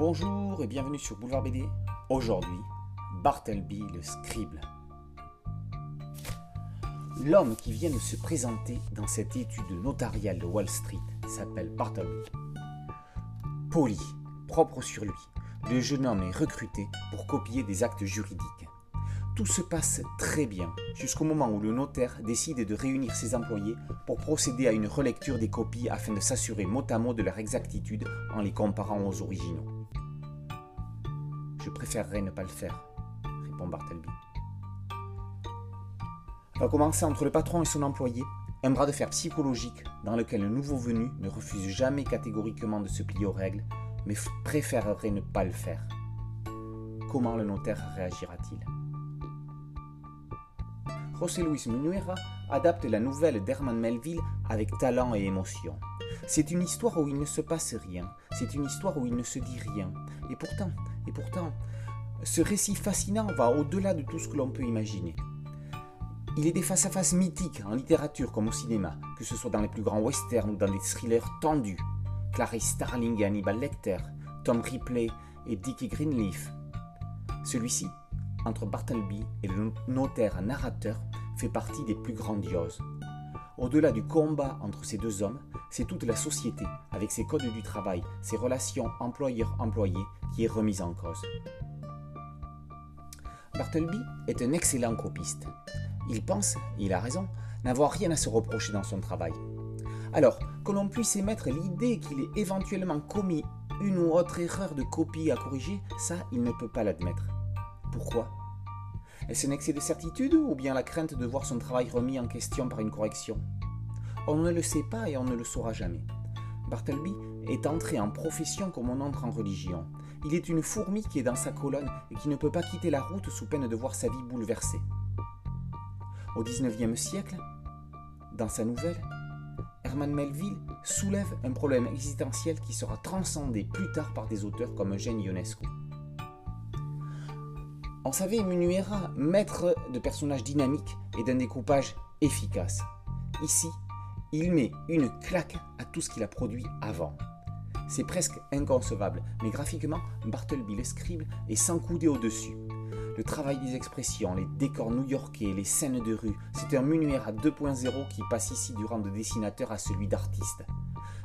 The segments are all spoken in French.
Bonjour et bienvenue sur Boulevard BD. Aujourd'hui, Bartleby le scribe. L'homme qui vient de se présenter dans cette étude notariale de Wall Street s'appelle Bartleby. Poli, propre sur lui, le jeune homme est recruté pour copier des actes juridiques. Tout se passe très bien jusqu'au moment où le notaire décide de réunir ses employés pour procéder à une relecture des copies afin de s'assurer mot à mot de leur exactitude en les comparant aux originaux. Je préférerais ne pas le faire, répond Bartleby. Va commencer entre le patron et son employé un bras de fer psychologique dans lequel le nouveau venu ne refuse jamais catégoriquement de se plier aux règles, mais préférerait ne pas le faire. Comment le notaire réagira-t-il? José Luis Munuera adapte la nouvelle d'Herman Melville avec talent et émotion. C'est une histoire où il ne se passe rien, c'est une histoire où il ne se dit rien. Et pourtant, et pourtant, ce récit fascinant va au-delà de tout ce que l'on peut imaginer. Il est des face-à-face mythiques en littérature comme au cinéma, que ce soit dans les plus grands westerns ou dans des thrillers tendus. Clarice Starling et Hannibal Lecter, Tom Ripley et Dickie Greenleaf. Celui-ci, entre Bartleby et le notaire narrateur, fait partie des plus grandioses. Au-delà du combat entre ces deux hommes, c'est toute la société, avec ses codes du travail, ses relations employeur-employé, qui est remise en cause. Bartleby est un excellent copiste. Il pense, et il a raison, n'avoir rien à se reprocher dans son travail. Alors, que l'on puisse émettre l'idée qu'il ait éventuellement commis une ou autre erreur de copie à corriger, ça, il ne peut pas l'admettre. Pourquoi? Est-ce un excès de certitude ou bien la crainte de voir son travail remis en question par une correction? On ne le sait pas et on ne le saura jamais. Bartleby est entré en profession comme on entre en religion. Il est une fourmi qui est dans sa colonne et qui ne peut pas quitter la route sous peine de voir sa vie bouleversée. Au XIXe siècle, dans sa nouvelle, Herman Melville soulève un problème existentiel qui sera transcendé plus tard par des auteurs comme Eugène Ionesco. On savait Munuera maître de personnages dynamiques et d'un découpage efficace. Ici, il met une claque à tout ce qu'il a produit avant. C'est presque inconcevable, mais graphiquement, Bartleby le scribe est sans couder au-dessus. Le travail des expressions, les décors new-yorkais, les scènes de rue, c'est un Munuera 2.0 qui passe ici du rang de dessinateur à celui d'artiste.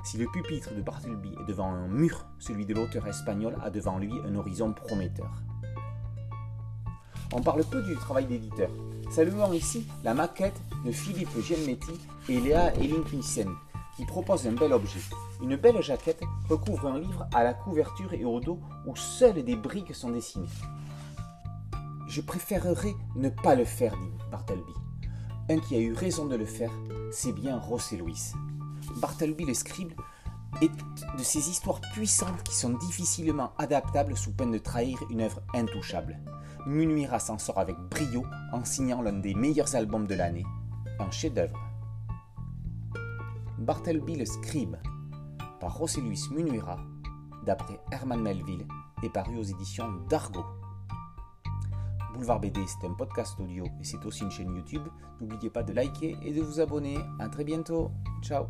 Si le pupitre de Bartleby est devant un mur, celui de l'auteur espagnol a devant lui un horizon prometteur. On parle peu du travail d'éditeur. Saluons ici la maquette de Philippe Giannetti et Léa Ellinknissen, qui propose un bel objet. Une belle jaquette recouvre un livre à la couverture et au dos où seules des briques sont dessinées. Je préférerais ne pas le faire, dit Bartleby. Un qui a eu raison de le faire, c'est bien Ross Louis. Bartleby le scribe est de ces histoires puissantes qui sont difficilement adaptables sous peine de trahir une œuvre intouchable. Munuira s'en sort avec brio en signant l'un des meilleurs albums de l'année, un chef-d'œuvre. Bartleby le Scribe, par José Luis Munuira, d'après Herman Melville, est paru aux éditions d'Argo. Boulevard BD, c'est un podcast audio et c'est aussi une chaîne YouTube. N'oubliez pas de liker et de vous abonner. A très bientôt. Ciao